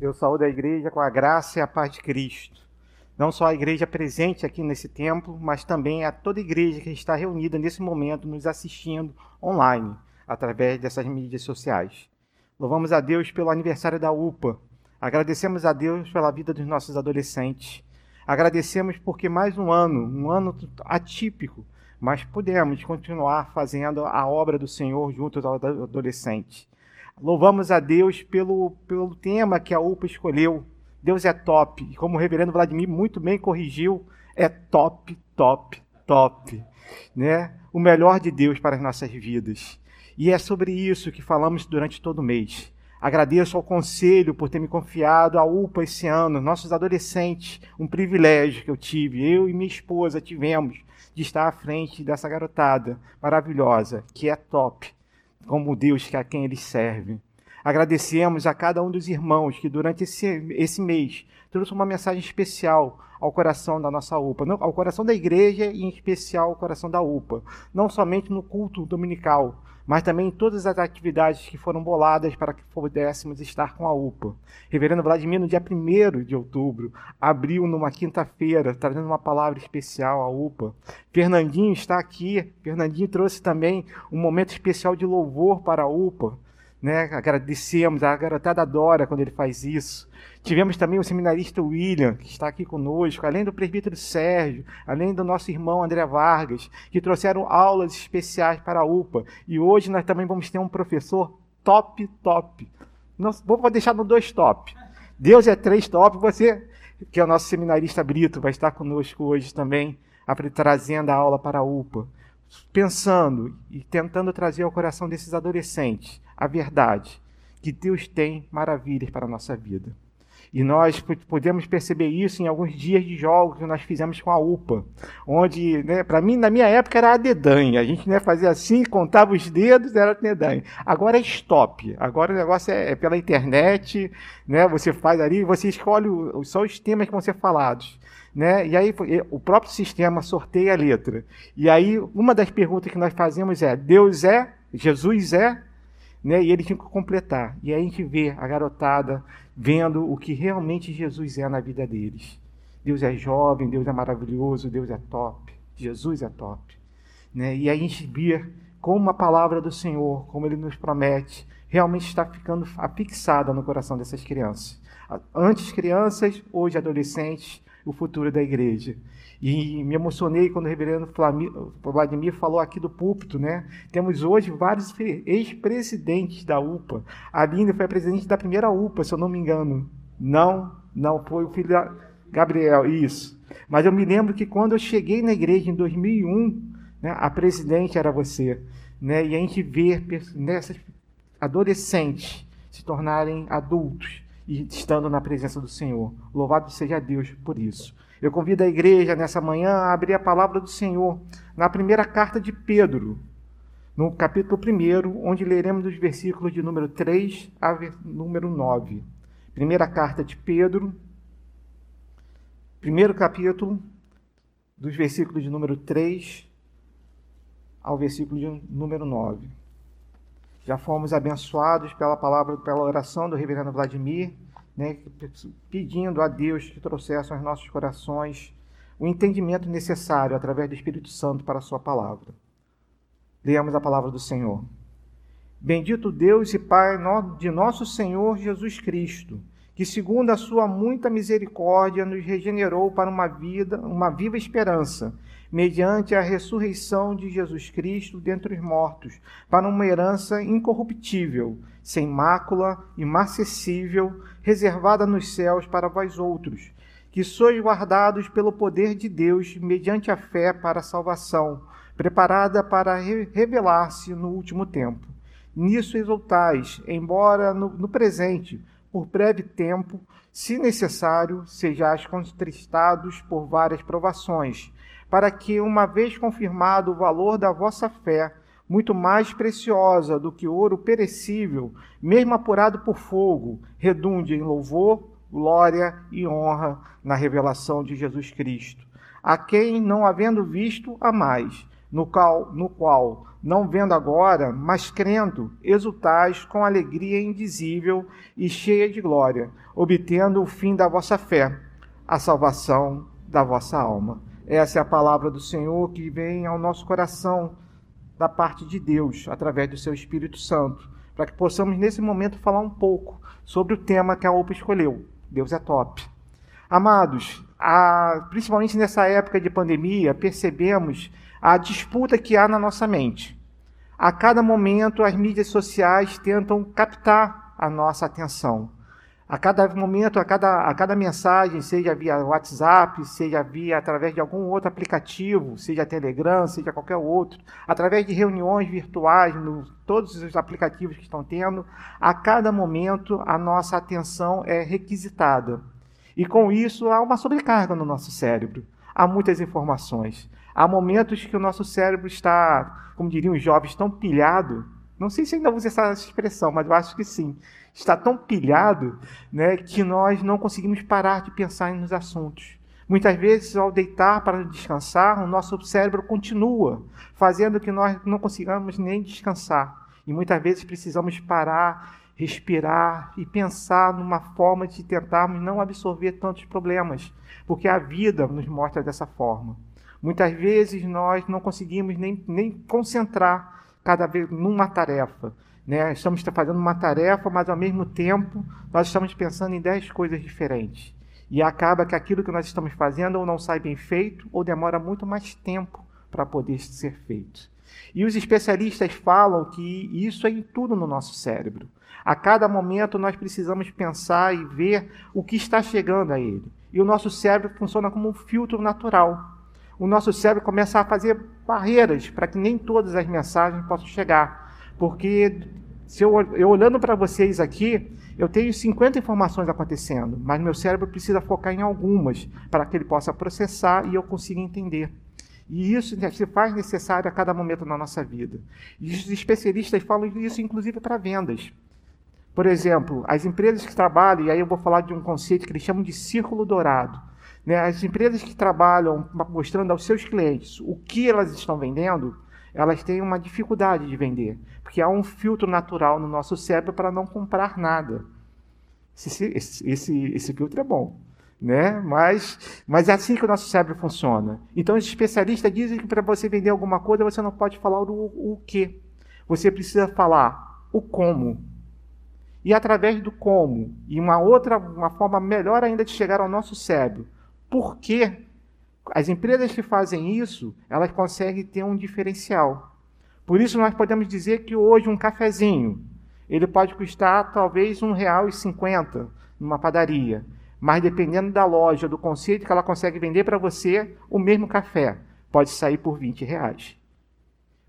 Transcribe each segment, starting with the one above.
Eu saúdo a igreja com a graça e a paz de Cristo. Não só a igreja presente aqui nesse templo, mas também a toda igreja que está reunida nesse momento nos assistindo online, através dessas mídias sociais. Louvamos a Deus pelo aniversário da UPA. Agradecemos a Deus pela vida dos nossos adolescentes. Agradecemos porque mais um ano, um ano atípico, mas pudemos continuar fazendo a obra do Senhor junto aos adolescentes. Louvamos a Deus pelo, pelo tema que a UPA escolheu. Deus é top. E como o reverendo Vladimir muito bem corrigiu, é top, top, top. Né? O melhor de Deus para as nossas vidas. E é sobre isso que falamos durante todo o mês. Agradeço ao conselho por ter me confiado a UPA esse ano, nossos adolescentes, um privilégio que eu tive, eu e minha esposa tivemos de estar à frente dessa garotada maravilhosa, que é top como Deus que a quem eles servem. Agradecemos a cada um dos irmãos que durante esse, esse mês trouxe uma mensagem especial ao coração da nossa UPA, ao coração da igreja e em especial ao coração da UPA, não somente no culto dominical, mas também todas as atividades que foram boladas para que pudéssemos estar com a UPA. Reverendo Vladimir, no dia 1 de outubro, abriu numa quinta-feira, trazendo uma palavra especial à UPA. Fernandinho está aqui, Fernandinho trouxe também um momento especial de louvor para a UPA. Né? Agradecemos, a garotada adora quando ele faz isso. Tivemos também o seminarista William, que está aqui conosco, além do presbítero Sérgio, além do nosso irmão André Vargas, que trouxeram aulas especiais para a UPA. E hoje nós também vamos ter um professor top, top. Não, vou deixar no dois top. Deus é três top. Você, que é o nosso seminarista Brito, vai estar conosco hoje também, trazendo a aula para a UPA. Pensando e tentando trazer ao coração desses adolescentes a verdade que Deus tem maravilhas para a nossa vida. E nós podemos perceber isso em alguns dias de jogos que nós fizemos com a UPA, onde, né, para mim, na minha época era a dedanha. A gente né, fazia assim, contava os dedos, era a dedanha. Agora é stop. Agora o negócio é, é pela internet, né, você faz ali, você escolhe só os temas que vão ser falados. Né? E aí o próprio sistema sorteia a letra. E aí uma das perguntas que nós fazemos é: Deus é? Jesus é? Né? E ele tinha que completar. E aí a gente vê a garotada vendo o que realmente Jesus é na vida deles. Deus é jovem, Deus é maravilhoso, Deus é top, Jesus é top. Né? E aí a gente vê como a palavra do Senhor, como ele nos promete, realmente está ficando afixada no coração dessas crianças. Antes crianças, hoje adolescentes, o futuro da igreja. E me emocionei quando o reverendo Vladimir falou aqui do púlpito, né? Temos hoje vários ex-presidentes da UPA. A Aline foi a presidente da primeira UPA, se eu não me engano. Não, não, foi o filho da Gabriel, isso. Mas eu me lembro que quando eu cheguei na igreja em 2001, né, a presidente era você. Né? E a gente vê nessas adolescentes se tornarem adultos e estando na presença do Senhor. Louvado seja Deus por isso. Eu convido a igreja nessa manhã a abrir a palavra do Senhor na primeira carta de Pedro, no capítulo 1, onde leremos os versículos de número 3 a número 9. Primeira carta de Pedro, primeiro capítulo, dos versículos de número 3 ao versículo de número 9. Já fomos abençoados pela palavra, pela oração do reverendo Vladimir né, pedindo a Deus que trouxesse aos nossos corações o entendimento necessário através do Espírito Santo para a Sua palavra. Leamos a palavra do Senhor. Bendito Deus e Pai de nosso Senhor Jesus Cristo, que segundo a sua muita misericórdia nos regenerou para uma vida, uma viva esperança mediante a ressurreição de Jesus Cristo dentre os mortos, para uma herança incorruptível, sem mácula, imacessível, reservada nos céus para vós outros, que sois guardados pelo poder de Deus mediante a fé para a salvação, preparada para revelar-se no último tempo. Nisso exultais, embora no, no presente, por breve tempo, se necessário, sejais contristados por várias provações, para que, uma vez confirmado o valor da vossa fé, muito mais preciosa do que ouro perecível, mesmo apurado por fogo, redunde em louvor, glória e honra na revelação de Jesus Cristo, a quem, não havendo visto, a mais, no qual, no qual, não vendo agora, mas crendo, exultais com alegria indizível e cheia de glória, obtendo o fim da vossa fé, a salvação da vossa alma. Essa é a palavra do Senhor que vem ao nosso coração da parte de Deus, através do seu Espírito Santo, para que possamos nesse momento falar um pouco sobre o tema que a OPA escolheu. Deus é top. Amados, a, principalmente nessa época de pandemia, percebemos a disputa que há na nossa mente. A cada momento, as mídias sociais tentam captar a nossa atenção. A cada momento, a cada, a cada mensagem, seja via WhatsApp, seja via através de algum outro aplicativo, seja Telegram, seja qualquer outro, através de reuniões virtuais, no, todos os aplicativos que estão tendo, a cada momento a nossa atenção é requisitada. E com isso há uma sobrecarga no nosso cérebro. Há muitas informações. Há momentos que o nosso cérebro está, como diriam os jovens, tão pilhado. Não sei se ainda usa essa expressão, mas eu acho que sim. Está tão pilhado né, que nós não conseguimos parar de pensar nos assuntos. Muitas vezes, ao deitar para descansar, o nosso cérebro continua, fazendo que nós não consigamos nem descansar. E muitas vezes precisamos parar, respirar e pensar numa forma de tentarmos não absorver tantos problemas, porque a vida nos mostra dessa forma. Muitas vezes nós não conseguimos nem, nem concentrar cada vez numa tarefa. Né? Estamos fazendo uma tarefa, mas ao mesmo tempo nós estamos pensando em dez coisas diferentes. E acaba que aquilo que nós estamos fazendo ou não sai bem feito ou demora muito mais tempo para poder ser feito. E os especialistas falam que isso é em tudo no nosso cérebro. A cada momento nós precisamos pensar e ver o que está chegando a ele. E o nosso cérebro funciona como um filtro natural o nosso cérebro começa a fazer barreiras para que nem todas as mensagens possam chegar. Porque se eu, eu olhando para vocês aqui, eu tenho 50 informações acontecendo, mas meu cérebro precisa focar em algumas para que ele possa processar e eu consiga entender. E isso se faz necessário a cada momento na nossa vida. E os especialistas falam isso inclusive para vendas. Por exemplo, as empresas que trabalham, e aí eu vou falar de um conceito que eles chamam de círculo dourado. Né? As empresas que trabalham mostrando aos seus clientes o que elas estão vendendo, elas têm uma dificuldade de vender, porque há um filtro natural no nosso cérebro para não comprar nada. Esse, esse, esse, filtro é bom. Né? Mas, mas é assim que o nosso cérebro funciona. Então, os especialistas dizem que para você vender alguma coisa, você não pode falar o, o que. Você precisa falar o como. E através do como, e uma outra, uma forma melhor ainda de chegar ao nosso cérebro, porque as empresas que fazem isso, elas conseguem ter um diferencial. Por isso nós podemos dizer que hoje um cafezinho, ele pode custar talvez R$ 1,50 numa padaria. Mas dependendo da loja, do conceito que ela consegue vender para você, o mesmo café pode sair por 20 reais.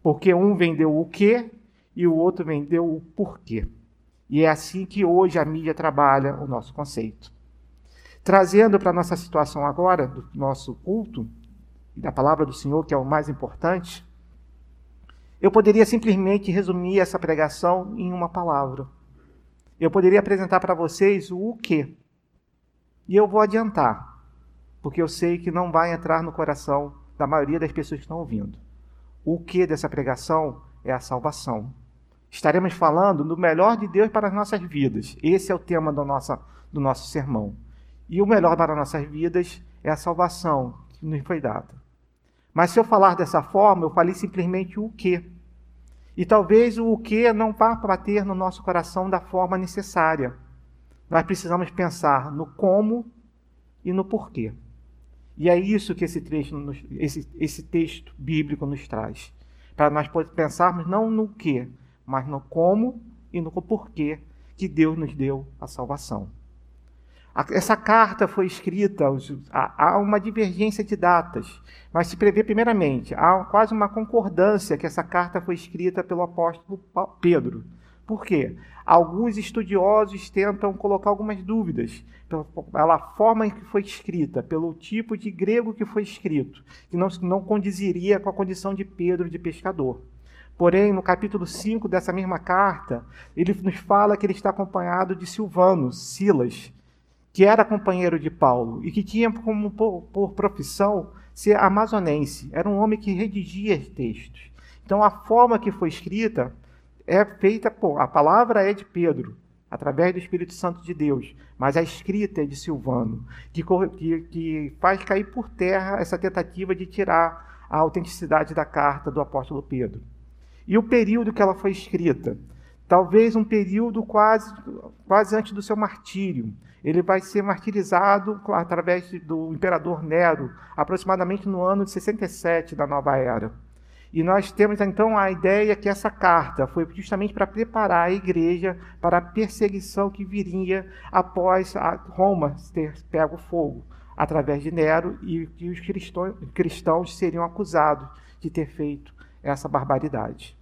Porque um vendeu o quê e o outro vendeu o porquê. E é assim que hoje a mídia trabalha o nosso conceito. Trazendo para a nossa situação agora, do nosso culto, e da palavra do Senhor, que é o mais importante, eu poderia simplesmente resumir essa pregação em uma palavra. Eu poderia apresentar para vocês o que. E eu vou adiantar, porque eu sei que não vai entrar no coração da maioria das pessoas que estão ouvindo. O que dessa pregação é a salvação. Estaremos falando do melhor de Deus para as nossas vidas. Esse é o tema do nosso, do nosso sermão. E o melhor para nossas vidas é a salvação que nos foi dada. Mas se eu falar dessa forma, eu falei simplesmente o que. E talvez o que não vá bater no nosso coração da forma necessária. Nós precisamos pensar no como e no porquê. E é isso que esse, trecho, esse, esse texto bíblico nos traz. Para nós pensarmos não no que, mas no como e no porquê que Deus nos deu a salvação. Essa carta foi escrita, há uma divergência de datas, mas se prevê, primeiramente, há quase uma concordância que essa carta foi escrita pelo apóstolo Pedro. Por quê? Alguns estudiosos tentam colocar algumas dúvidas pela forma em que foi escrita, pelo tipo de grego que foi escrito, que não, não condiziria com a condição de Pedro de pescador. Porém, no capítulo 5 dessa mesma carta, ele nos fala que ele está acompanhado de Silvano, Silas, que era companheiro de Paulo e que tinha como por, por profissão ser amazonense. Era um homem que redigia textos. Então a forma que foi escrita é feita por. A palavra é de Pedro, através do Espírito Santo de Deus, mas a escrita é de Silvano, que, que, que faz cair por terra essa tentativa de tirar a autenticidade da carta do apóstolo Pedro. E o período que ela foi escrita? Talvez um período quase, quase antes do seu martírio. Ele vai ser martirizado através do imperador Nero, aproximadamente no ano de 67 da Nova Era. E nós temos então a ideia que essa carta foi justamente para preparar a igreja para a perseguição que viria após Roma ter pego fogo através de Nero e que os cristãos seriam acusados de ter feito essa barbaridade.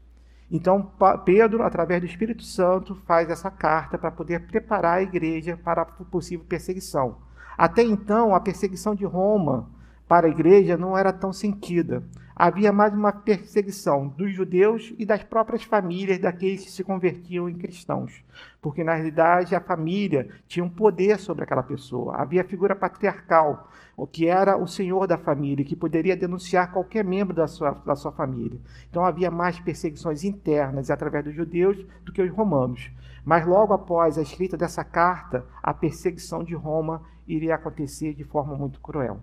Então, Pedro, através do Espírito Santo, faz essa carta para poder preparar a igreja para a possível perseguição. Até então, a perseguição de Roma para a igreja não era tão sentida havia mais uma perseguição dos judeus e das próprias famílias daqueles que se convertiam em cristãos. Porque, na realidade, a família tinha um poder sobre aquela pessoa. Havia a figura patriarcal, o que era o senhor da família, que poderia denunciar qualquer membro da sua, da sua família. Então, havia mais perseguições internas através dos judeus do que os romanos. Mas, logo após a escrita dessa carta, a perseguição de Roma iria acontecer de forma muito cruel.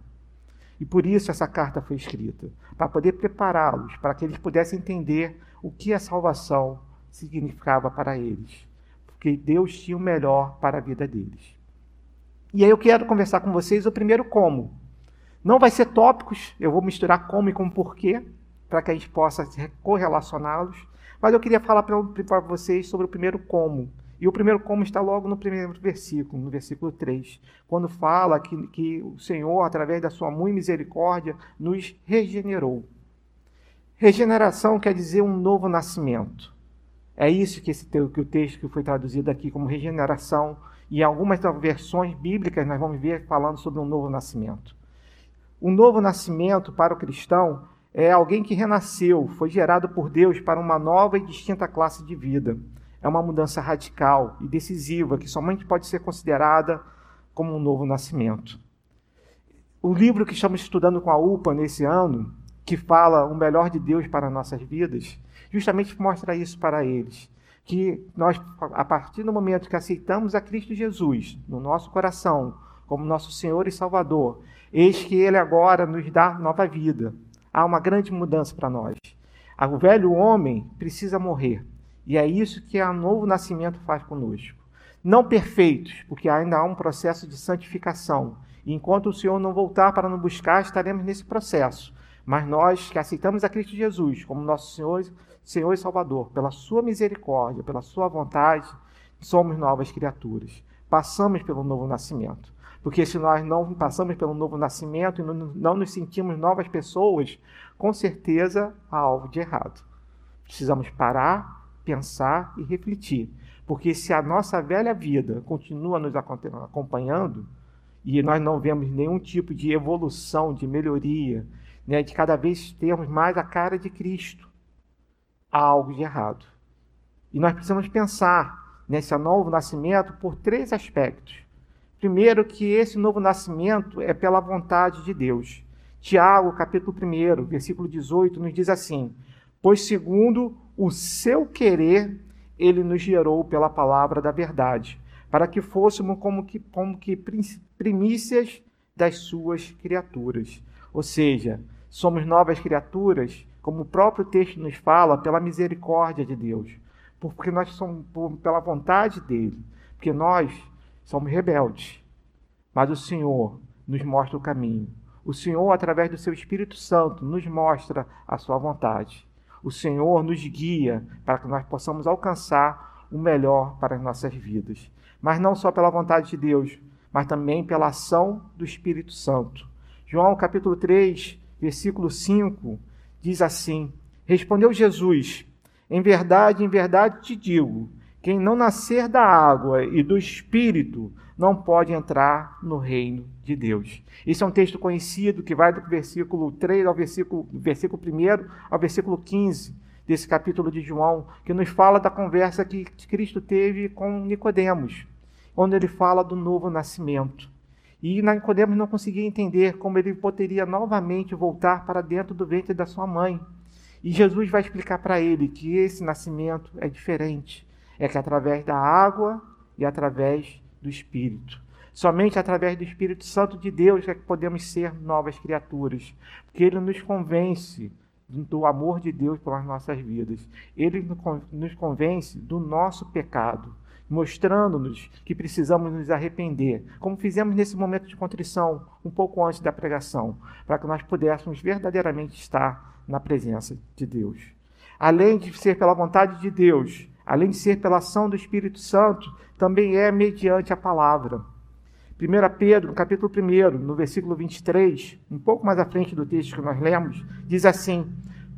E por isso essa carta foi escrita, para poder prepará-los, para que eles pudessem entender o que a salvação significava para eles. Porque Deus tinha o melhor para a vida deles. E aí eu quero conversar com vocês o primeiro como. Não vai ser tópicos, eu vou misturar como e com porquê, para que a gente possa correlacioná-los. Mas eu queria falar para vocês sobre o primeiro como, e o primeiro como está logo no primeiro versículo, no versículo 3, quando fala que, que o Senhor, através da sua muito misericórdia, nos regenerou. Regeneração quer dizer um novo nascimento. É isso que, esse, que o texto que foi traduzido aqui como regeneração, e algumas versões bíblicas nós vamos ver falando sobre um novo nascimento. Um novo nascimento para o cristão é alguém que renasceu, foi gerado por Deus para uma nova e distinta classe de vida é uma mudança radical e decisiva que somente pode ser considerada como um novo nascimento. O livro que estamos estudando com a UPA nesse ano, que fala o melhor de Deus para nossas vidas, justamente mostra isso para eles. Que nós, a partir do momento que aceitamos a Cristo Jesus no nosso coração, como nosso Senhor e Salvador, eis que Ele agora nos dá nova vida. Há uma grande mudança para nós. O velho homem precisa morrer e é isso que o novo nascimento faz conosco. Não perfeitos, porque ainda há um processo de santificação. E enquanto o Senhor não voltar para nos buscar, estaremos nesse processo. Mas nós que aceitamos a Cristo Jesus como nosso Senhor, Senhor e Salvador, pela Sua misericórdia, pela Sua vontade, somos novas criaturas. Passamos pelo novo nascimento. Porque se nós não passamos pelo novo nascimento e não nos sentimos novas pessoas, com certeza há algo de errado. Precisamos parar pensar e refletir. Porque se a nossa velha vida continua nos acompanhando e nós não vemos nenhum tipo de evolução, de melhoria, né, de cada vez termos mais a cara de Cristo, há algo de errado. E nós precisamos pensar nesse novo nascimento por três aspectos. Primeiro, que esse novo nascimento é pela vontade de Deus. Tiago, capítulo 1, versículo 18, nos diz assim: Pois segundo o seu querer ele nos gerou pela palavra da verdade, para que fôssemos como que, como que primícias das suas criaturas. Ou seja, somos novas criaturas, como o próprio texto nos fala, pela misericórdia de Deus, porque nós somos pela vontade dele, porque nós somos rebeldes. Mas o Senhor nos mostra o caminho. O Senhor, através do seu Espírito Santo, nos mostra a sua vontade o Senhor nos guia para que nós possamos alcançar o melhor para as nossas vidas. Mas não só pela vontade de Deus, mas também pela ação do Espírito Santo. João capítulo 3, versículo 5 diz assim: Respondeu Jesus: Em verdade, em verdade te digo, quem não nascer da água e do Espírito não pode entrar no reino de Deus. Esse é um texto conhecido que vai do versículo 3 ao versículo, versículo 1 ao versículo 15 desse capítulo de João, que nos fala da conversa que Cristo teve com Nicodemos. onde ele fala do novo nascimento. E Nicodemos não conseguia entender como ele poderia novamente voltar para dentro do ventre da sua mãe. E Jesus vai explicar para ele que esse nascimento é diferente. É que através da água e através do Espírito. Somente através do Espírito Santo de Deus é que podemos ser novas criaturas. Porque ele nos convence do amor de Deus pelas nossas vidas. Ele nos convence do nosso pecado mostrando-nos que precisamos nos arrepender, como fizemos nesse momento de contrição, um pouco antes da pregação, para que nós pudéssemos verdadeiramente estar na presença de Deus. Além de ser pela vontade de Deus, além de ser pela ação do Espírito Santo, também é mediante a palavra. 1 Pedro, capítulo 1, no versículo 23, um pouco mais à frente do texto que nós lemos, diz assim: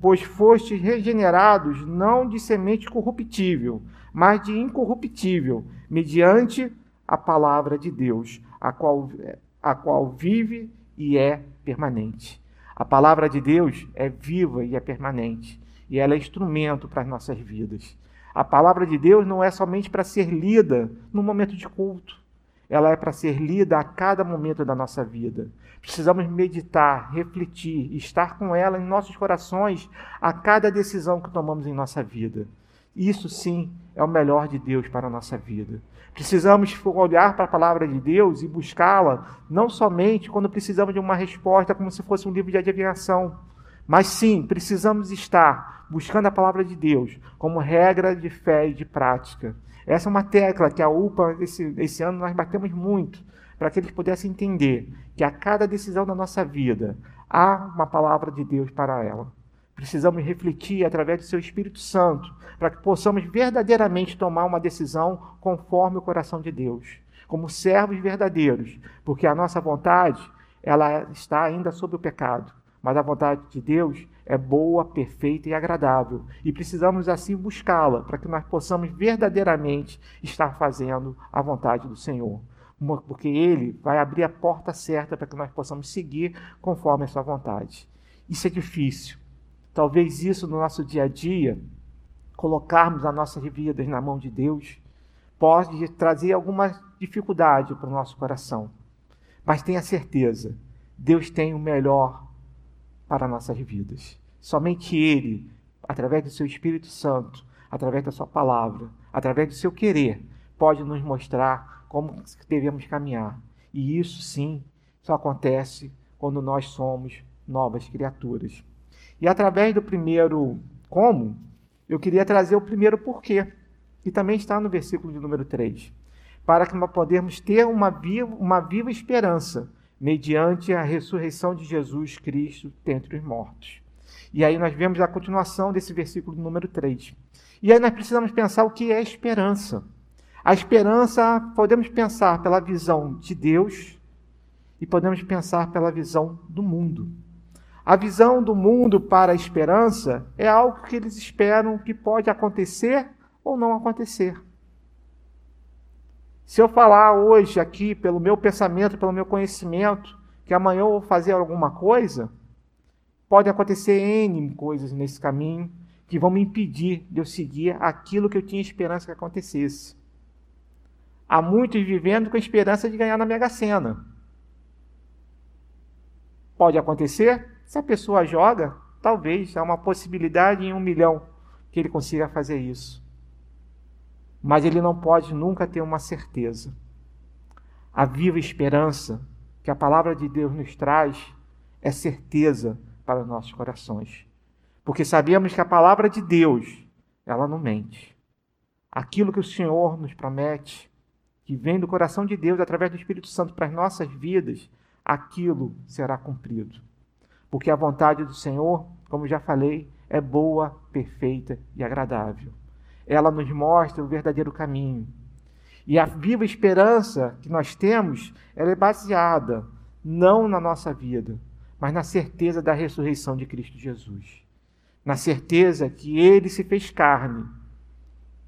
Pois fostes regenerados não de semente corruptível, mas de incorruptível, mediante a palavra de Deus, a qual, a qual vive e é permanente. A palavra de Deus é viva e é permanente, e ela é instrumento para as nossas vidas. A palavra de Deus não é somente para ser lida no momento de culto, ela é para ser lida a cada momento da nossa vida. Precisamos meditar, refletir, estar com ela em nossos corações a cada decisão que tomamos em nossa vida. Isso sim é o melhor de Deus para a nossa vida. Precisamos olhar para a palavra de Deus e buscá-la, não somente quando precisamos de uma resposta, como se fosse um livro de adivinhação, mas sim precisamos estar buscando a palavra de Deus como regra de fé e de prática. Essa é uma tecla que a UPA, esse, esse ano, nós batemos muito, para que eles pudessem entender que a cada decisão da nossa vida há uma palavra de Deus para ela. Precisamos refletir através do seu Espírito Santo para que possamos verdadeiramente tomar uma decisão conforme o coração de Deus, como servos verdadeiros, porque a nossa vontade ela está ainda sob o pecado, mas a vontade de Deus é boa, perfeita e agradável, e precisamos assim buscá-la para que nós possamos verdadeiramente estar fazendo a vontade do Senhor porque Ele vai abrir a porta certa para que nós possamos seguir conforme a Sua vontade. Isso é difícil, Talvez isso no nosso dia a dia, colocarmos as nossas vidas na mão de Deus, pode trazer alguma dificuldade para o nosso coração. Mas tenha certeza, Deus tem o melhor para nossas vidas. Somente Ele, através do seu Espírito Santo, através da sua palavra, através do seu querer, pode nos mostrar como devemos caminhar. E isso sim só acontece quando nós somos novas criaturas. E através do primeiro como, eu queria trazer o primeiro porquê, que também está no versículo de número 3. Para que nós podermos ter uma viva, uma viva esperança mediante a ressurreição de Jesus Cristo dentre os mortos. E aí nós vemos a continuação desse versículo número 3. E aí nós precisamos pensar o que é esperança. A esperança podemos pensar pela visão de Deus e podemos pensar pela visão do mundo. A visão do mundo para a esperança é algo que eles esperam que pode acontecer ou não acontecer. Se eu falar hoje aqui, pelo meu pensamento, pelo meu conhecimento, que amanhã eu vou fazer alguma coisa, pode acontecer N coisas nesse caminho que vão me impedir de eu seguir aquilo que eu tinha esperança que acontecesse. Há muitos vivendo com a esperança de ganhar na Mega Sena. Pode acontecer? Se a pessoa joga, talvez há uma possibilidade em um milhão que ele consiga fazer isso. Mas ele não pode nunca ter uma certeza. A viva esperança que a palavra de Deus nos traz é certeza para os nossos corações. Porque sabemos que a palavra de Deus, ela não mente. Aquilo que o Senhor nos promete, que vem do coração de Deus através do Espírito Santo para as nossas vidas, aquilo será cumprido porque a vontade do Senhor, como já falei, é boa, perfeita e agradável. Ela nos mostra o verdadeiro caminho. E a viva esperança que nós temos, ela é baseada não na nossa vida, mas na certeza da ressurreição de Cristo Jesus. Na certeza que ele se fez carne,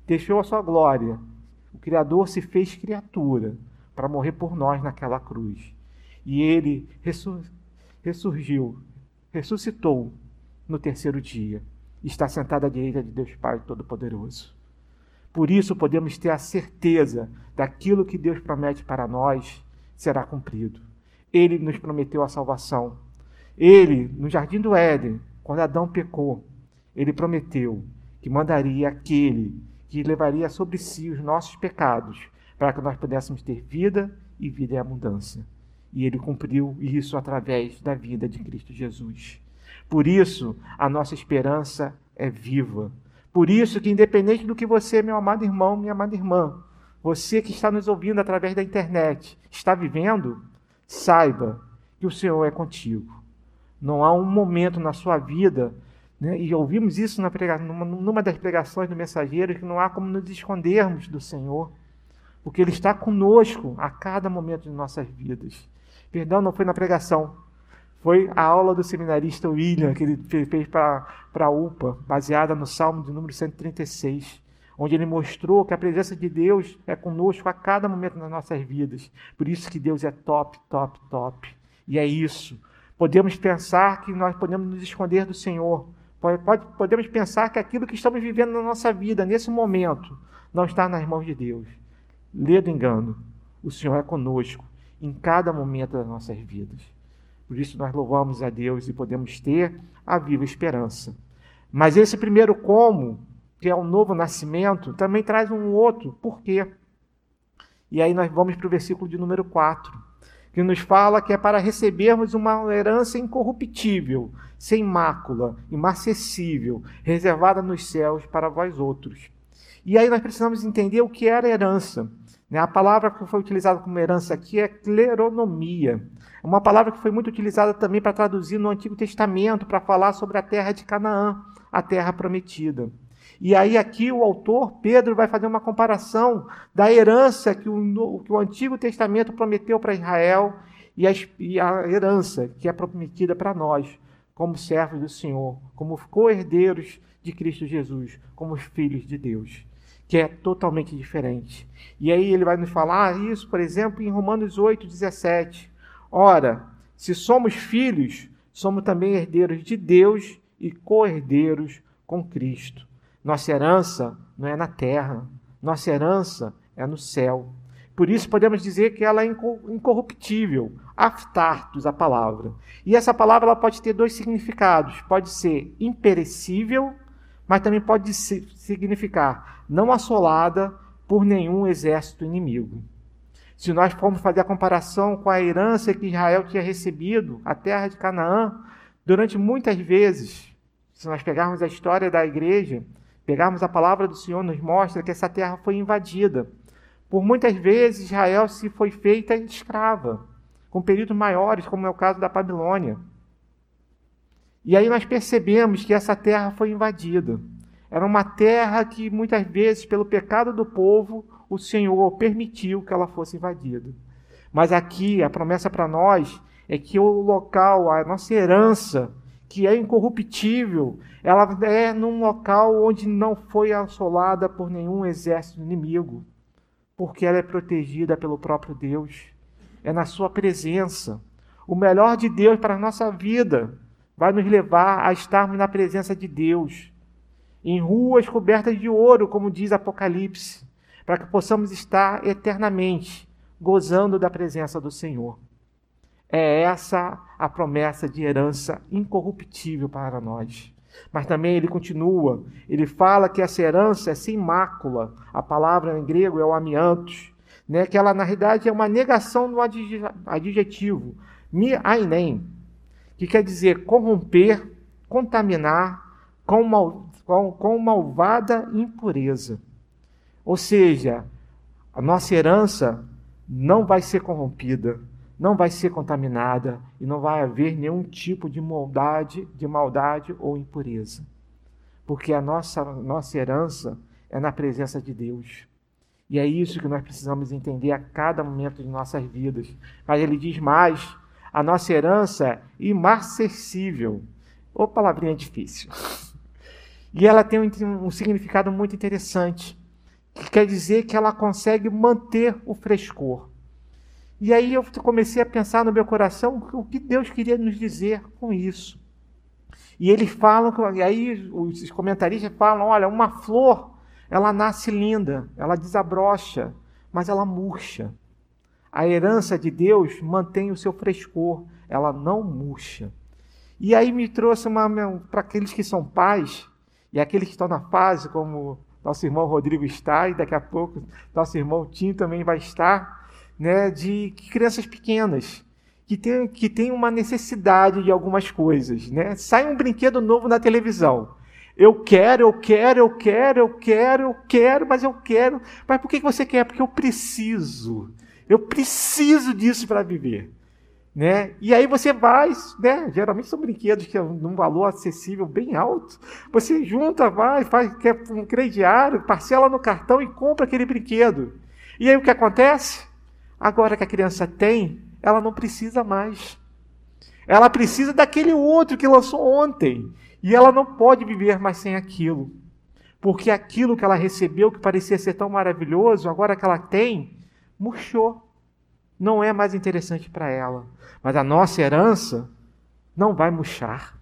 deixou a sua glória. O Criador se fez criatura para morrer por nós naquela cruz. E ele ressurgiu ressuscitou no terceiro dia está sentado à direita de Deus Pai Todo-Poderoso. Por isso podemos ter a certeza daquilo que Deus promete para nós será cumprido. Ele nos prometeu a salvação. Ele, no jardim do Éden, quando Adão pecou, ele prometeu que mandaria aquele que levaria sobre si os nossos pecados, para que nós pudéssemos ter vida e vida em abundância. E ele cumpriu isso através da vida de Cristo Jesus. Por isso, a nossa esperança é viva. Por isso que independente do que você, meu amado irmão, minha amada irmã, você que está nos ouvindo através da internet, está vivendo, saiba que o Senhor é contigo. Não há um momento na sua vida, né, e ouvimos isso na prega, numa, numa das pregações do mensageiro, que não há como nos escondermos do Senhor, porque Ele está conosco a cada momento de nossas vidas. Perdão, não foi na pregação, foi a aula do seminarista William, que ele fez para a UPA, baseada no Salmo de número 136, onde ele mostrou que a presença de Deus é conosco a cada momento das nossas vidas. Por isso que Deus é top, top, top. E é isso. Podemos pensar que nós podemos nos esconder do Senhor. Pode, pode, podemos pensar que aquilo que estamos vivendo na nossa vida, nesse momento, não está nas mãos de Deus. Lê do engano. O Senhor é conosco em cada momento das nossas vidas. Por isso nós louvamos a Deus e podemos ter a viva esperança. Mas esse primeiro como, que é o novo nascimento, também traz um outro porquê. E aí nós vamos para o versículo de número 4 que nos fala que é para recebermos uma herança incorruptível, sem mácula, imarcessível, reservada nos céus para vós outros. E aí nós precisamos entender o que era herança. Né? A palavra que foi utilizada como herança aqui é cleronomia. É uma palavra que foi muito utilizada também para traduzir no Antigo Testamento, para falar sobre a terra de Canaã, a terra prometida. E aí aqui o autor, Pedro, vai fazer uma comparação da herança que o, que o Antigo Testamento prometeu para Israel e a, e a herança que é prometida para nós, como servos do Senhor, como co-herdeiros de Cristo Jesus, como filhos de Deus, que é totalmente diferente. E aí ele vai nos falar isso, por exemplo, em Romanos 8, 17. Ora, se somos filhos, somos também herdeiros de Deus e co-herdeiros com Cristo. Nossa herança não é na terra, nossa herança é no céu. Por isso podemos dizer que ela é incorruptível, aftartos a palavra. E essa palavra ela pode ter dois significados. Pode ser imperecível, mas também pode significar não assolada por nenhum exército inimigo. Se nós formos fazer a comparação com a herança que Israel tinha recebido, a terra de Canaã, durante muitas vezes, se nós pegarmos a história da igreja, pegarmos a palavra do Senhor, nos mostra que essa terra foi invadida. Por muitas vezes, Israel se foi feita escrava, com períodos maiores, como é o caso da Babilônia. E aí nós percebemos que essa terra foi invadida. Era uma terra que muitas vezes, pelo pecado do povo, o Senhor permitiu que ela fosse invadida. Mas aqui a promessa para nós é que o local, a nossa herança, que é incorruptível, ela é num local onde não foi assolada por nenhum exército inimigo, porque ela é protegida pelo próprio Deus. É na sua presença. O melhor de Deus para a nossa vida vai nos levar a estarmos na presença de Deus, em ruas cobertas de ouro, como diz Apocalipse, para que possamos estar eternamente gozando da presença do Senhor. É essa a promessa de herança incorruptível para nós. Mas também ele continua, ele fala que essa herança é sem mácula. A palavra em grego é o amiantos, né? que ela na realidade é uma negação do adjetivo, mi ainem, que quer dizer corromper, contaminar com, mal, com, com malvada impureza. Ou seja, a nossa herança não vai ser corrompida, não vai ser contaminada e não vai haver nenhum tipo de maldade, de maldade ou impureza. Porque a nossa, nossa herança é na presença de Deus. E é isso que nós precisamos entender a cada momento de nossas vidas. Mas ele diz mais: a nossa herança é imarcessível. Ô, palavrinha difícil. E ela tem um, um significado muito interessante, que quer dizer que ela consegue manter o frescor. E aí eu comecei a pensar no meu coração o que Deus queria nos dizer com isso. E eles falam, e aí os comentaristas falam: olha, uma flor, ela nasce linda, ela desabrocha, mas ela murcha. A herança de Deus mantém o seu frescor, ela não murcha. E aí me trouxe uma para aqueles que são pais e aqueles que estão na fase, como nosso irmão Rodrigo está, e daqui a pouco nosso irmão Tim também vai estar, né, de crianças pequenas que tem, que tem uma necessidade de algumas coisas. Né? Sai um brinquedo novo na televisão. Eu quero, eu quero, eu quero, eu quero, eu quero, mas eu quero. Mas por que você quer? Porque eu preciso. Eu preciso disso para viver. Né? E aí você vai, né? geralmente são brinquedos que é um valor acessível bem alto. Você junta, vai, faz quer um crediário, parcela no cartão e compra aquele brinquedo. E aí o que acontece? Agora que a criança tem, ela não precisa mais. Ela precisa daquele outro que lançou ontem. E ela não pode viver mais sem aquilo. Porque aquilo que ela recebeu, que parecia ser tão maravilhoso, agora que ela tem, murchou. Não é mais interessante para ela. Mas a nossa herança não vai murchar.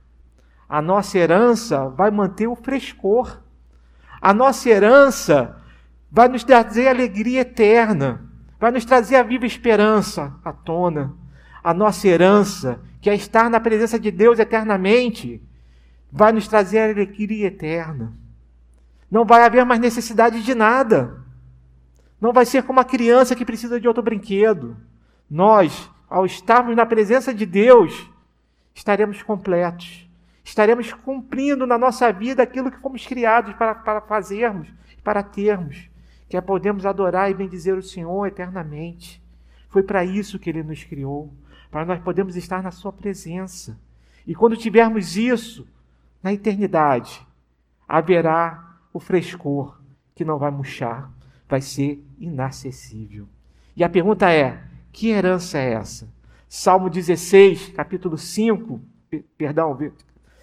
A nossa herança vai manter o frescor. A nossa herança vai nos trazer alegria eterna vai nos trazer a viva esperança à tona. A nossa herança, que é estar na presença de Deus eternamente, vai nos trazer a alegria eterna. Não vai haver mais necessidade de nada. Não vai ser como a criança que precisa de outro brinquedo. Nós, ao estarmos na presença de Deus, estaremos completos. Estaremos cumprindo na nossa vida aquilo que fomos criados para, para fazermos, para termos que é podermos adorar e bendizer o Senhor eternamente. Foi para isso que Ele nos criou, para nós podermos estar na Sua presença. E quando tivermos isso, na eternidade, haverá o frescor que não vai murchar, vai ser inacessível. E a pergunta é: que herança é essa? Salmo 16, capítulo 5, perdão,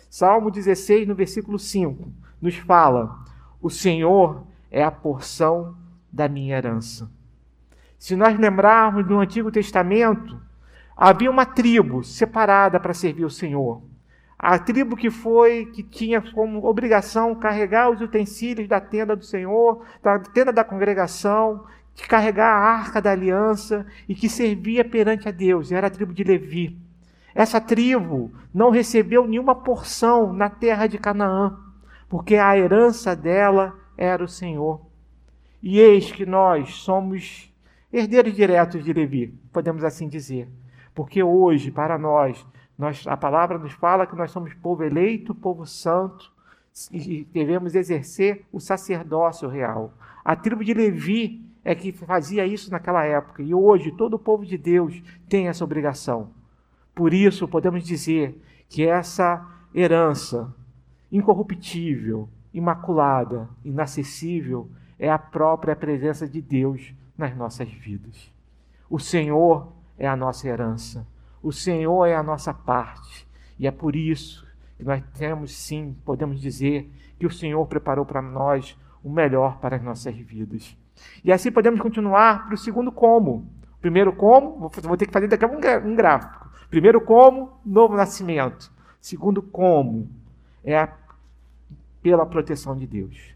Salmo 16, no versículo 5, nos fala: O Senhor é a porção da minha herança. Se nós lembrarmos do Antigo Testamento, havia uma tribo separada para servir o Senhor. A tribo que foi, que tinha como obrigação carregar os utensílios da tenda do Senhor, da tenda da congregação, de carregar a arca da aliança e que servia perante a Deus, era a tribo de Levi. Essa tribo não recebeu nenhuma porção na terra de Canaã, porque a herança dela era o Senhor. E eis que nós somos herdeiros diretos de Levi, podemos assim dizer. Porque hoje, para nós, nós, a palavra nos fala que nós somos povo eleito, povo santo, e devemos exercer o sacerdócio real. A tribo de Levi é que fazia isso naquela época, e hoje todo o povo de Deus tem essa obrigação. Por isso, podemos dizer que essa herança incorruptível, imaculada, inacessível, é a própria presença de Deus nas nossas vidas. O Senhor é a nossa herança, o Senhor é a nossa parte, e é por isso que nós temos sim, podemos dizer, que o Senhor preparou para nós o melhor para as nossas vidas. E assim podemos continuar para o segundo como. Primeiro como, vou ter que fazer daqui a um gráfico. Primeiro como, novo nascimento. Segundo como, é a pela proteção de Deus.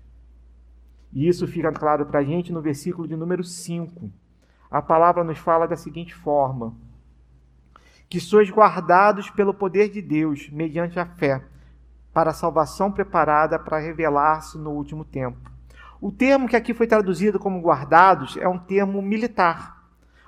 E isso fica claro para a gente no versículo de número 5. A palavra nos fala da seguinte forma: que sois guardados pelo poder de Deus, mediante a fé, para a salvação preparada para revelar-se no último tempo. O termo que aqui foi traduzido como guardados é um termo militar,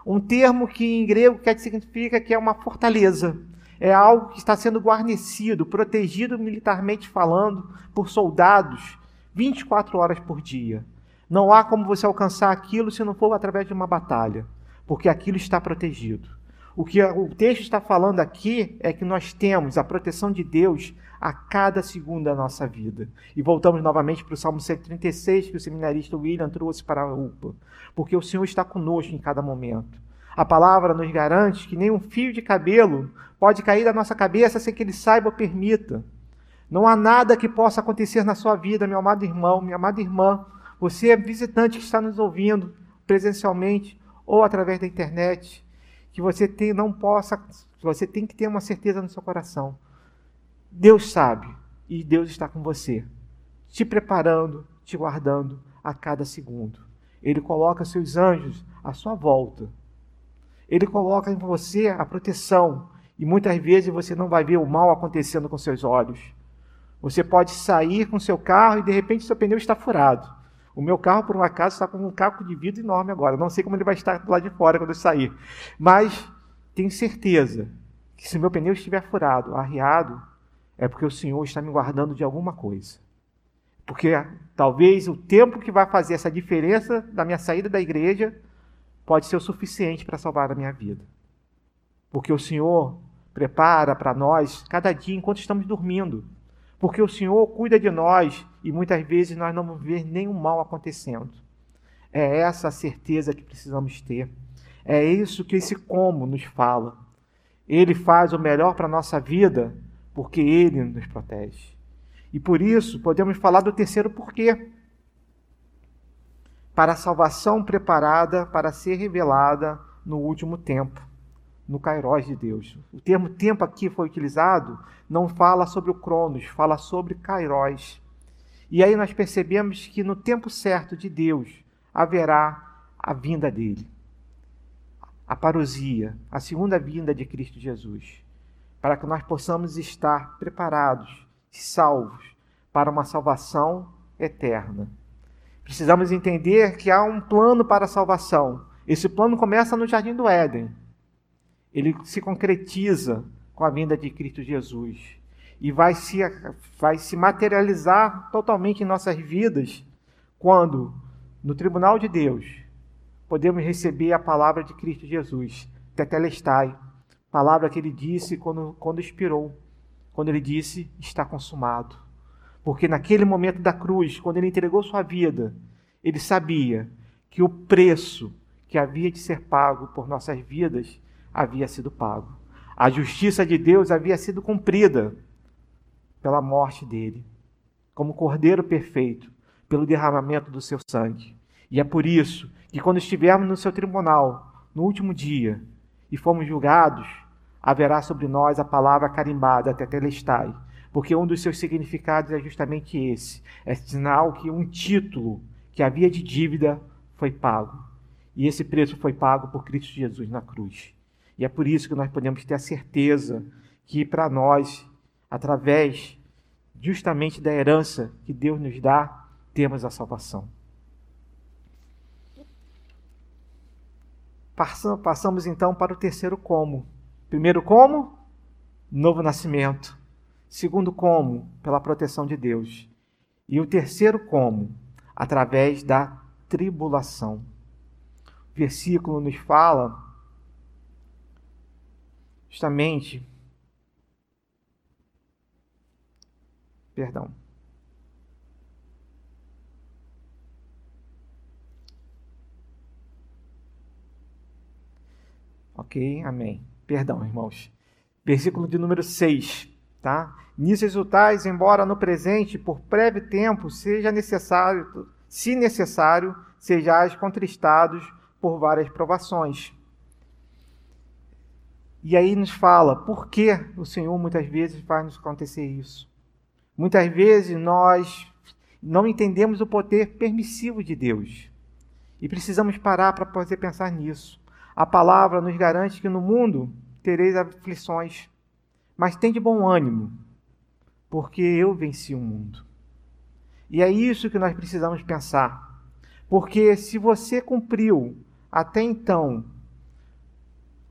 um termo que em grego quer significa que é uma fortaleza é algo que está sendo guarnecido, protegido militarmente falando, por soldados 24 horas por dia. Não há como você alcançar aquilo se não for através de uma batalha, porque aquilo está protegido. O que o texto está falando aqui é que nós temos a proteção de Deus a cada segundo da nossa vida. E voltamos novamente para o Salmo 136 que o seminarista William trouxe para a UPA, porque o Senhor está conosco em cada momento. A palavra nos garante que nem um fio de cabelo pode cair da nossa cabeça sem que ele saiba ou permita. Não há nada que possa acontecer na sua vida, meu amado irmão, minha amada irmã. Você é visitante que está nos ouvindo presencialmente ou através da internet, que você tem, não possa, você tem que ter uma certeza no seu coração. Deus sabe e Deus está com você, te preparando, te guardando a cada segundo. Ele coloca seus anjos à sua volta. Ele coloca em você a proteção. E muitas vezes você não vai ver o mal acontecendo com seus olhos. Você pode sair com seu carro e de repente seu pneu está furado. O meu carro, por um acaso, está com um caco de vidro enorme agora. Não sei como ele vai estar lado de fora quando eu sair. Mas tenho certeza que se meu pneu estiver furado, arriado, é porque o Senhor está me guardando de alguma coisa. Porque talvez o tempo que vai fazer essa diferença da minha saída da igreja pode ser o suficiente para salvar a minha vida. Porque o Senhor prepara para nós cada dia enquanto estamos dormindo. Porque o Senhor cuida de nós e muitas vezes nós não vamos ver nenhum mal acontecendo. É essa a certeza que precisamos ter. É isso que esse como nos fala. Ele faz o melhor para a nossa vida porque ele nos protege. E por isso podemos falar do terceiro porquê. Para a salvação preparada para ser revelada no último tempo, no Kairos de Deus. O termo tempo aqui foi utilizado, não fala sobre o Cronos, fala sobre Kairos. E aí nós percebemos que no tempo certo de Deus haverá a vinda dele. A parousia, a segunda vinda de Cristo Jesus para que nós possamos estar preparados e salvos para uma salvação eterna. Precisamos entender que há um plano para a salvação. Esse plano começa no Jardim do Éden. Ele se concretiza com a vinda de Cristo Jesus e vai se, vai se materializar totalmente em nossas vidas quando, no tribunal de Deus, podemos receber a palavra de Cristo Jesus, tetelestai, Palavra que ele disse quando, quando expirou, quando ele disse: Está consumado. Porque naquele momento da cruz, quando ele entregou sua vida, ele sabia que o preço que havia de ser pago por nossas vidas havia sido pago. A justiça de Deus havia sido cumprida pela morte dele, como cordeiro perfeito, pelo derramamento do seu sangue. E é por isso que quando estivermos no seu tribunal, no último dia, e fomos julgados, haverá sobre nós a palavra carimbada, tetelestai, porque um dos seus significados é justamente esse: é sinal que um título que havia de dívida foi pago. E esse preço foi pago por Cristo Jesus na cruz. E é por isso que nós podemos ter a certeza que para nós, através justamente da herança que Deus nos dá, temos a salvação. Passamos então para o terceiro como. Primeiro, como? Novo nascimento. Segundo, como? Pela proteção de Deus. E o terceiro, como? Através da tribulação. O versículo nos fala justamente. Perdão. Ok, amém. Perdão, irmãos. Versículo de número 6, tá? Nisso exultais, embora no presente, por breve tempo, seja necessário, se necessário, sejais contristados por várias provações. E aí nos fala por que o Senhor muitas vezes faz nos acontecer isso. Muitas vezes nós não entendemos o poder permissivo de Deus. E precisamos parar para poder pensar nisso. A palavra nos garante que no mundo tereis aflições, mas tem de bom ânimo, porque eu venci o mundo. E é isso que nós precisamos pensar. Porque se você cumpriu até então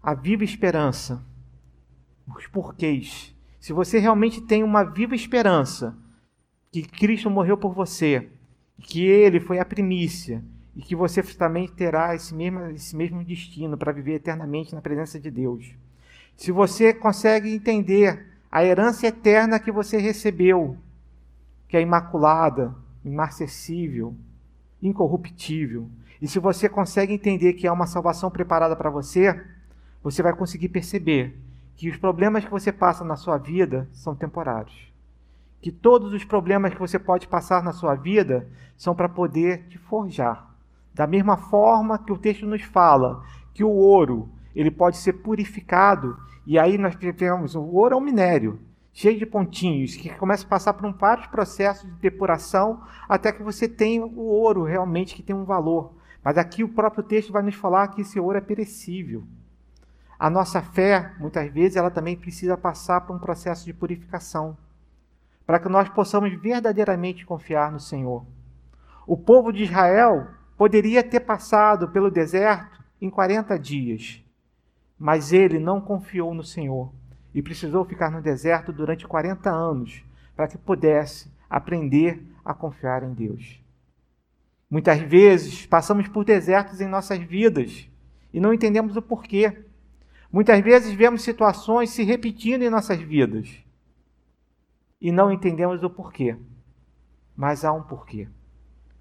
a viva esperança, os porquês, se você realmente tem uma viva esperança que Cristo morreu por você, que ele foi a primícia, e que você também terá esse mesmo, esse mesmo destino para viver eternamente na presença de Deus. Se você consegue entender a herança eterna que você recebeu, que é imaculada, inacessível, incorruptível, e se você consegue entender que há uma salvação preparada para você, você vai conseguir perceber que os problemas que você passa na sua vida são temporários. Que todos os problemas que você pode passar na sua vida são para poder te forjar da mesma forma que o texto nos fala que o ouro ele pode ser purificado, e aí nós temos o ouro é um minério, cheio de pontinhos, que começa a passar por um vários processos de depuração até que você tenha o ouro realmente que tem um valor. Mas aqui o próprio texto vai nos falar que esse ouro é perecível. A nossa fé, muitas vezes, ela também precisa passar por um processo de purificação, para que nós possamos verdadeiramente confiar no Senhor. O povo de Israel poderia ter passado pelo deserto em 40 dias, mas ele não confiou no Senhor e precisou ficar no deserto durante 40 anos para que pudesse aprender a confiar em Deus. Muitas vezes passamos por desertos em nossas vidas e não entendemos o porquê. Muitas vezes vemos situações se repetindo em nossas vidas e não entendemos o porquê. Mas há um porquê.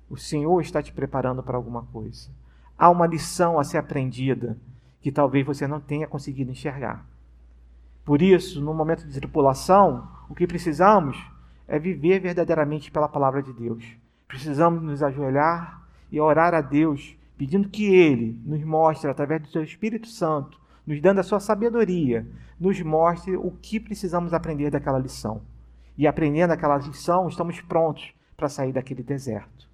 O Senhor está te preparando para alguma coisa. Há uma lição a ser aprendida que talvez você não tenha conseguido enxergar. Por isso, no momento de tripulação, o que precisamos é viver verdadeiramente pela palavra de Deus. Precisamos nos ajoelhar e orar a Deus, pedindo que Ele nos mostre, através do Seu Espírito Santo, nos dando a sua sabedoria, nos mostre o que precisamos aprender daquela lição. E aprendendo aquela lição, estamos prontos para sair daquele deserto.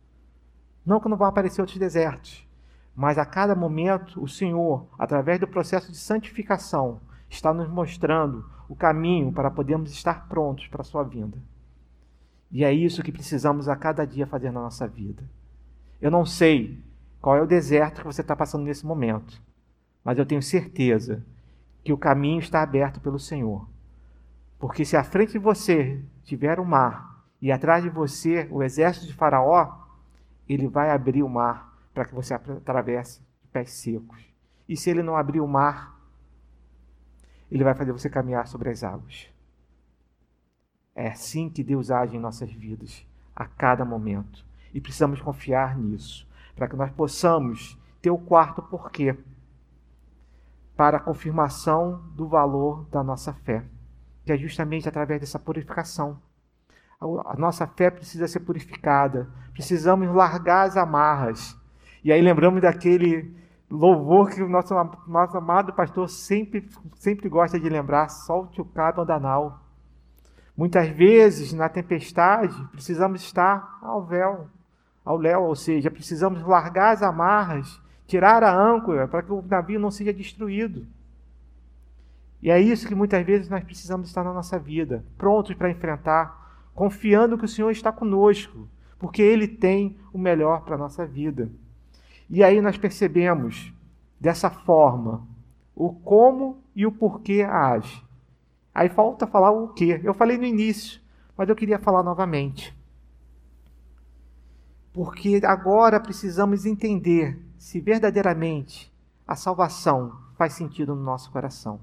Não que não vão aparecer outros desertos, mas a cada momento o Senhor, através do processo de santificação, está nos mostrando o caminho para podermos estar prontos para a sua vinda. E é isso que precisamos a cada dia fazer na nossa vida. Eu não sei qual é o deserto que você está passando nesse momento mas eu tenho certeza que o caminho está aberto pelo Senhor. Porque se à frente de você tiver o mar e atrás de você o exército de Faraó, ele vai abrir o mar para que você atravesse de pés secos. E se ele não abrir o mar, ele vai fazer você caminhar sobre as águas. É assim que Deus age em nossas vidas, a cada momento. E precisamos confiar nisso, para que nós possamos ter o quarto porquê para a confirmação do valor da nossa fé, que é justamente através dessa purificação. A nossa fé precisa ser purificada, precisamos largar as amarras. E aí lembramos daquele louvor que o nosso, nosso amado pastor sempre, sempre gosta de lembrar: solte o cabo andanal. Muitas vezes, na tempestade, precisamos estar ao véu, ao léu, ou seja, precisamos largar as amarras tirar a âncora para que o navio não seja destruído. E é isso que muitas vezes nós precisamos estar na nossa vida, prontos para enfrentar, confiando que o Senhor está conosco, porque Ele tem o melhor para a nossa vida. E aí nós percebemos, dessa forma, o como e o porquê age. Aí falta falar o que. Eu falei no início, mas eu queria falar novamente. Porque agora precisamos entender se verdadeiramente a salvação faz sentido no nosso coração.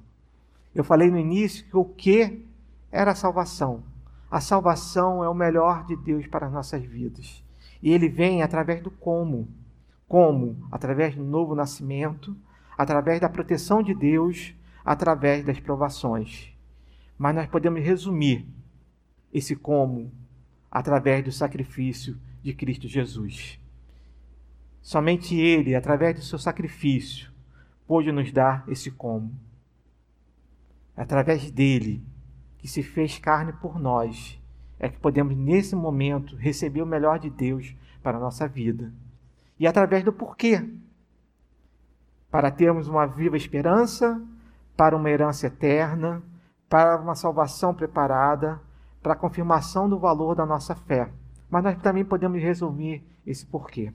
Eu falei no início que o que era a salvação? A salvação é o melhor de Deus para as nossas vidas. E ele vem através do como. Como? Através do novo nascimento, através da proteção de Deus, através das provações. Mas nós podemos resumir esse como através do sacrifício de Cristo Jesus. Somente Ele, através do seu sacrifício, pôde nos dar esse como. Através dele, que se fez carne por nós, é que podemos, nesse momento, receber o melhor de Deus para a nossa vida. E através do porquê. Para termos uma viva esperança, para uma herança eterna, para uma salvação preparada, para a confirmação do valor da nossa fé. Mas nós também podemos resumir esse porquê.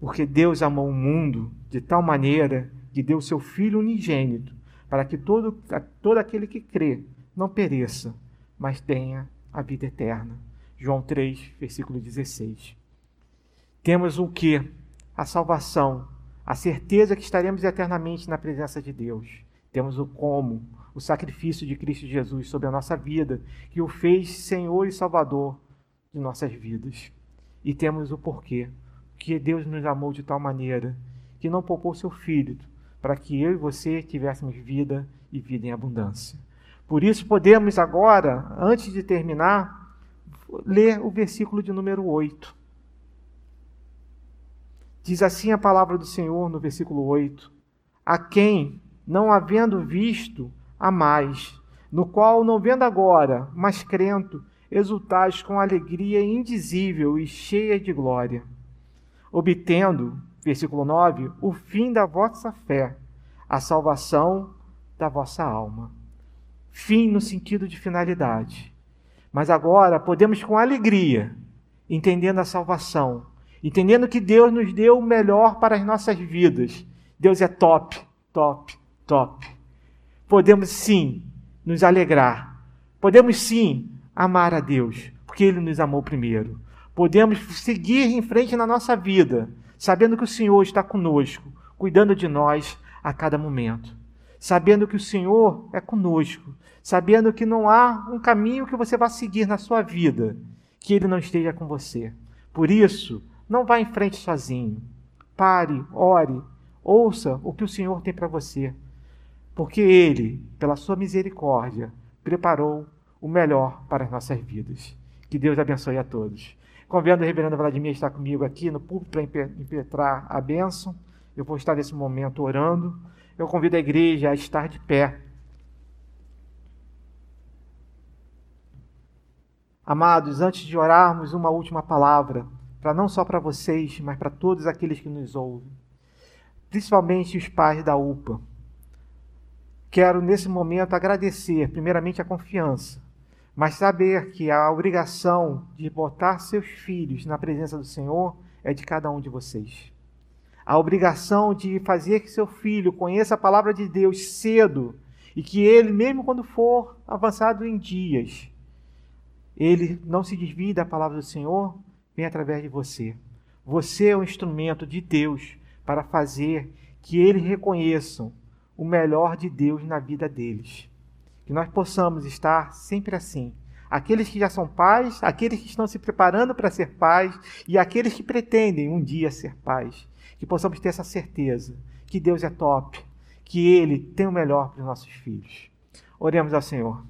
Porque Deus amou o mundo de tal maneira que deu seu Filho unigênito, para que todo, todo aquele que crê não pereça, mas tenha a vida eterna. João 3, versículo 16. Temos o que? A salvação, a certeza que estaremos eternamente na presença de Deus. Temos o como, o sacrifício de Cristo Jesus sobre a nossa vida, que o fez Senhor e Salvador de nossas vidas. E temos o porquê, que Deus nos amou de tal maneira que não poupou seu filho, para que eu e você tivéssemos vida e vida em abundância. Por isso, podemos agora, antes de terminar, ler o versículo de número 8. Diz assim a palavra do Senhor no versículo 8: A quem, não havendo visto, a mais, no qual, não vendo agora, mas crendo, exultais com alegria indizível e cheia de glória, obtendo, versículo 9, o fim da vossa fé, a salvação da vossa alma. Fim no sentido de finalidade. Mas agora podemos com alegria, entendendo a salvação, entendendo que Deus nos deu o melhor para as nossas vidas. Deus é top, top, top. Podemos sim nos alegrar. Podemos sim amar a Deus, porque Ele nos amou primeiro. Podemos seguir em frente na nossa vida, sabendo que o Senhor está conosco, cuidando de nós a cada momento. Sabendo que o Senhor é conosco, sabendo que não há um caminho que você vá seguir na sua vida que Ele não esteja com você. Por isso, não vá em frente sozinho. Pare, ore, ouça o que o Senhor tem para você porque Ele, pela sua misericórdia, preparou o melhor para as nossas vidas. Que Deus abençoe a todos. Convido o reverendo Vladimir a estar comigo aqui no púlpito para impetrar a bênção. Eu vou estar nesse momento orando. Eu convido a igreja a estar de pé. Amados, antes de orarmos, uma última palavra, para não só para vocês, mas para todos aqueles que nos ouvem, principalmente os pais da UPA. Quero nesse momento agradecer, primeiramente, a confiança, mas saber que a obrigação de botar seus filhos na presença do Senhor é de cada um de vocês. A obrigação de fazer que seu filho conheça a palavra de Deus cedo e que ele, mesmo quando for avançado em dias, ele não se desvie da palavra do Senhor, vem através de você. Você é um instrumento de Deus para fazer que eles reconheçam o melhor de Deus na vida deles. Que nós possamos estar sempre assim. Aqueles que já são pais, aqueles que estão se preparando para ser pais e aqueles que pretendem um dia ser pais. Que possamos ter essa certeza que Deus é top, que Ele tem o melhor para os nossos filhos. Oremos ao Senhor.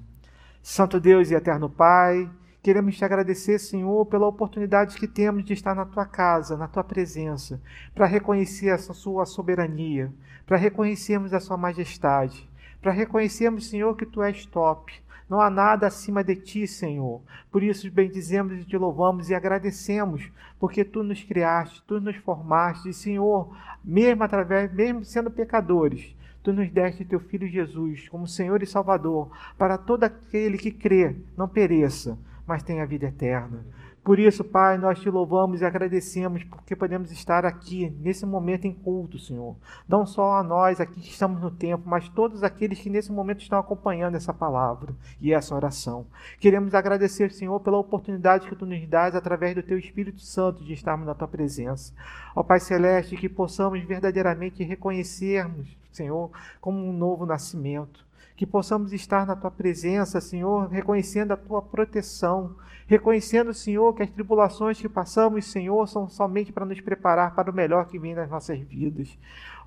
Santo Deus e eterno Pai, Queremos te agradecer, Senhor, pela oportunidade que temos de estar na tua casa, na tua presença, para reconhecer a sua soberania, para reconhecermos a sua majestade, para reconhecermos, Senhor, que tu és top. Não há nada acima de ti, Senhor. Por isso bendizemos e te louvamos e agradecemos, porque tu nos criaste, tu nos formaste, e, Senhor, mesmo através, mesmo sendo pecadores, tu nos deste teu filho Jesus como Senhor e Salvador, para todo aquele que crê, não pereça, mas tem a vida eterna. Por isso, Pai, nós te louvamos e agradecemos porque podemos estar aqui nesse momento em culto, Senhor. Não só a nós aqui que estamos no tempo, mas todos aqueles que nesse momento estão acompanhando essa palavra e essa oração. Queremos agradecer, Senhor, pela oportunidade que tu nos dás através do teu Espírito Santo de estarmos na tua presença. Ó Pai celeste, que possamos verdadeiramente reconhecermos, Senhor, como um novo nascimento que possamos estar na tua presença, Senhor, reconhecendo a tua proteção, reconhecendo, Senhor, que as tribulações que passamos, Senhor, são somente para nos preparar para o melhor que vem nas nossas vidas.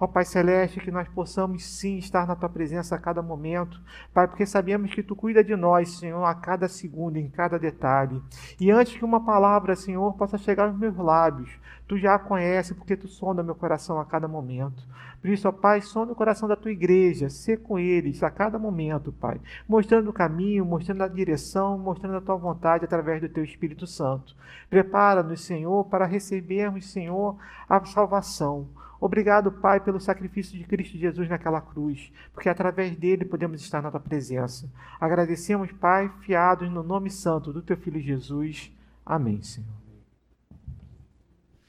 Ó Pai Celeste, que nós possamos sim estar na tua presença a cada momento, Pai, porque sabemos que tu cuida de nós, Senhor, a cada segundo, em cada detalhe. E antes que uma palavra, Senhor, possa chegar aos meus lábios, tu já a conhece, porque tu sonda meu coração a cada momento. Por isso, ó Pai, sonda o coração da tua igreja, ser com eles a cada momento, Pai, mostrando o caminho, mostrando a direção, mostrando a tua vontade através do teu Espírito Santo. Prepara-nos, Senhor, para recebermos, Senhor, a salvação. Obrigado, Pai, pelo sacrifício de Cristo Jesus naquela cruz, porque através dele podemos estar na tua presença. Agradecemos, Pai, fiados no nome santo do teu filho Jesus. Amém, Senhor.